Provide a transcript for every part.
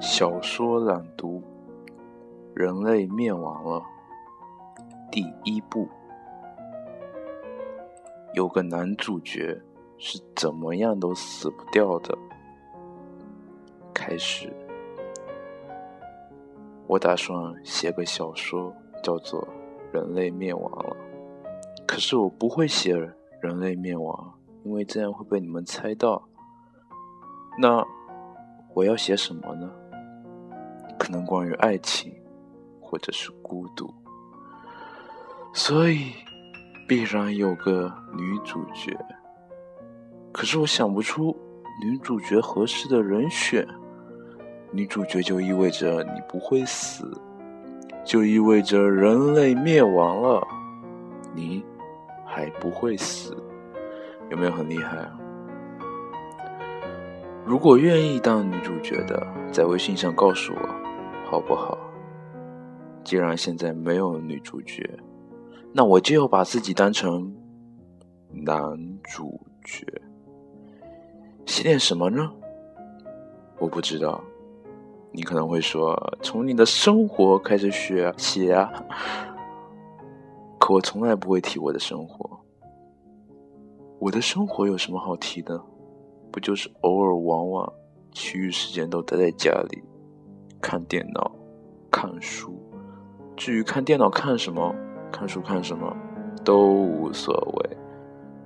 小说朗读：人类灭亡了。第一部，有个男主角是怎么样都死不掉的。开始，我打算写个小说，叫做《人类灭亡了》。可是我不会写人类灭亡，因为这样会被你们猜到。那我要写什么呢？可能关于爱情，或者是孤独，所以必然有个女主角。可是我想不出女主角合适的人选。女主角就意味着你不会死，就意味着人类灭亡了，你还不会死，有没有很厉害啊？如果愿意当女主角的，在微信上告诉我。好不好？既然现在没有女主角，那我就要把自己当成男主角。写点什么呢？我不知道。你可能会说，从你的生活开始写写啊。可我从来不会提我的生活。我的生活有什么好提的？不就是偶尔往往，其余时间都待在家里。看电脑，看书。至于看电脑看什么，看书看什么，都无所谓。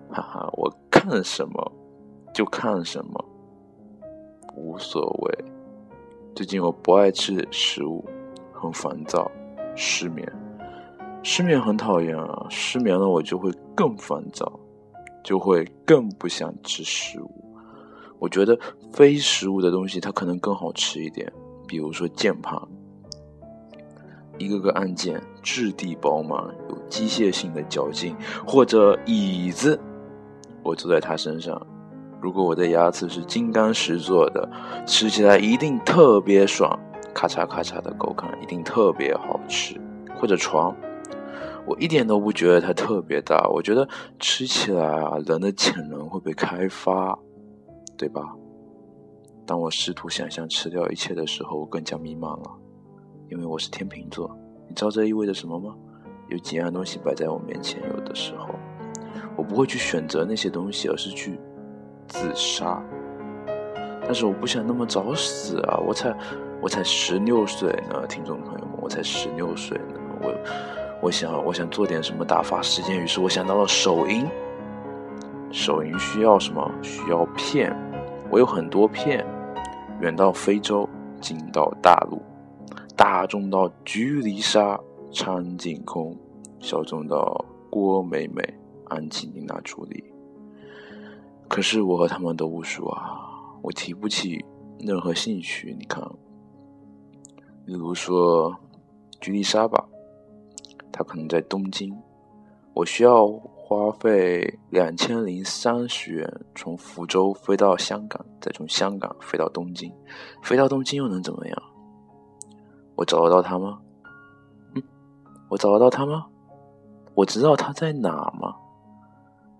哈哈，我看什么就看什么，无所谓。最近我不爱吃食物，很烦躁，失眠。失眠很讨厌啊！失眠了我就会更烦躁，就会更不想吃食物。我觉得非食物的东西它可能更好吃一点。比如说键盘，一个个按键质地饱满，有机械性的嚼劲；或者椅子，我坐在它身上，如果我的牙齿是金刚石做的，吃起来一定特别爽，咔嚓咔嚓的口感一定特别好吃；或者床，我一点都不觉得它特别大，我觉得吃起来啊，人的潜能会被开发，对吧？当我试图想象吃掉一切的时候，我更加迷茫了，因为我是天秤座。你知道这意味着什么吗？有几样东西摆在我面前，有的时候我不会去选择那些东西，而是去自杀。但是我不想那么早死啊！我才我才十六岁呢，听众朋友们，我才十六岁呢。我我想我想做点什么打发时间，于是我想到了手淫。手淫需要什么？需要片。我有很多片。远到非洲，近到大陆，大众到居离沙、苍井空，小众到郭美美、安吉丽娜·朱莉。可是我和他们都不熟啊，我提不起任何兴趣。你看，例如说居丽莎吧，她可能在东京，我需要。花费两千零三十元从福州飞到香港，再从香港飞到东京，飞到东京又能怎么样？我找得到他吗？嗯，我找得到他吗？我知道他在哪吗？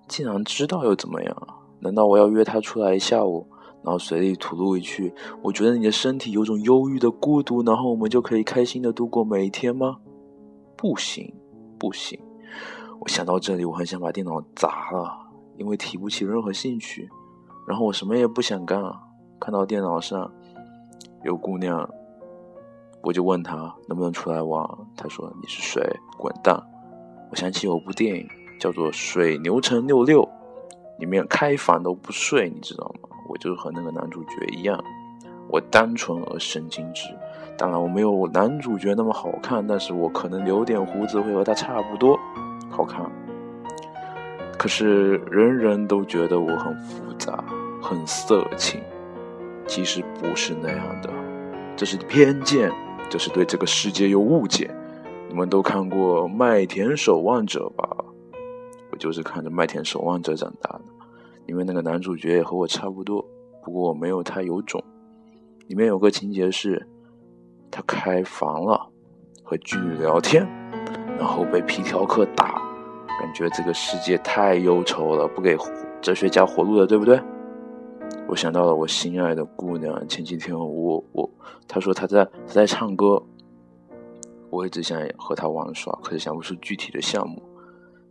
既然知道又怎么样？难道我要约他出来一下午，然后随地吐露一句：“我觉得你的身体有种忧郁的孤独，然后我们就可以开心的度过每一天吗？”不行，不行。我想到这里，我很想把电脑砸了，因为提不起任何兴趣。然后我什么也不想干，看到电脑上有姑娘，我就问她能不能出来玩。她说你是谁？滚蛋！我想起有部电影叫做《水牛城六六》，里面开房都不睡，你知道吗？我就和那个男主角一样，我单纯而神经质。当然我没有男主角那么好看，但是我可能留点胡子会和他差不多。好看，可是人人都觉得我很复杂、很色情，其实不是那样的，这是偏见，这是对这个世界有误解。你们都看过《麦田守望者》吧？我就是看着《麦田守望者》长大的，因为那个男主角也和我差不多，不过我没有他有种。里面有个情节是，他开房了，和妓女聊天。然后被皮条客打，感觉这个世界太忧愁了，不给哲学家活路了，对不对？我想到了我心爱的姑娘。前几天我我她说她在她在唱歌，我一直想和她玩耍，可是想不出具体的项目。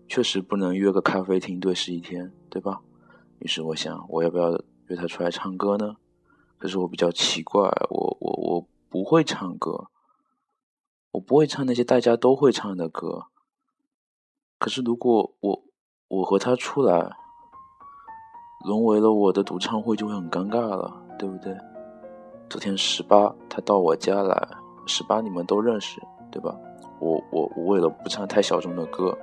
确实不能约个咖啡厅对视一天，对吧？于是我想，我要不要约她出来唱歌呢？可是我比较奇怪，我我我不会唱歌，我不会唱那些大家都会唱的歌。可是如果我我和他出来，沦为了我的独唱会就会很尴尬了，对不对？昨天十八他到我家来，十八你们都认识，对吧？我我我为了不唱太小众的歌，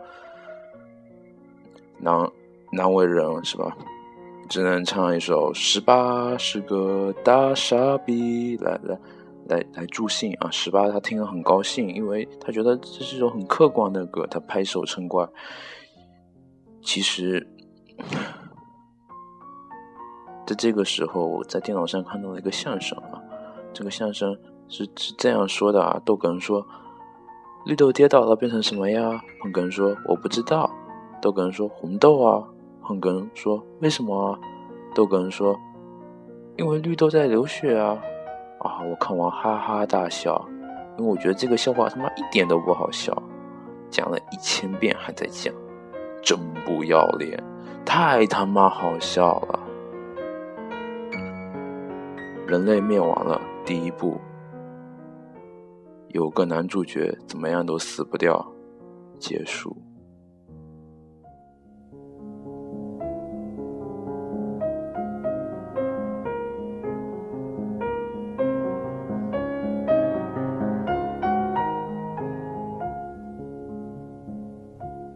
难难为人是吧？只能唱一首《十八是个大傻逼》来来来来助兴啊！十八他听了很高兴，因为他觉得这是一首很客观的歌，他拍手称快。其实。在这个时候，我在电脑上看到了一个相声啊，这个相声是是这样说的啊：逗哏说，绿豆跌倒了变成什么呀？捧哏说我不知道。逗哏说红豆啊。捧哏说为什么啊？逗哏说因为绿豆在流血啊。我看完哈哈大笑，因为我觉得这个笑话他妈一点都不好笑，讲了一千遍还在讲，真不要脸，太他妈好笑了。人类灭亡了，第一部，有个男主角怎么样都死不掉，结束。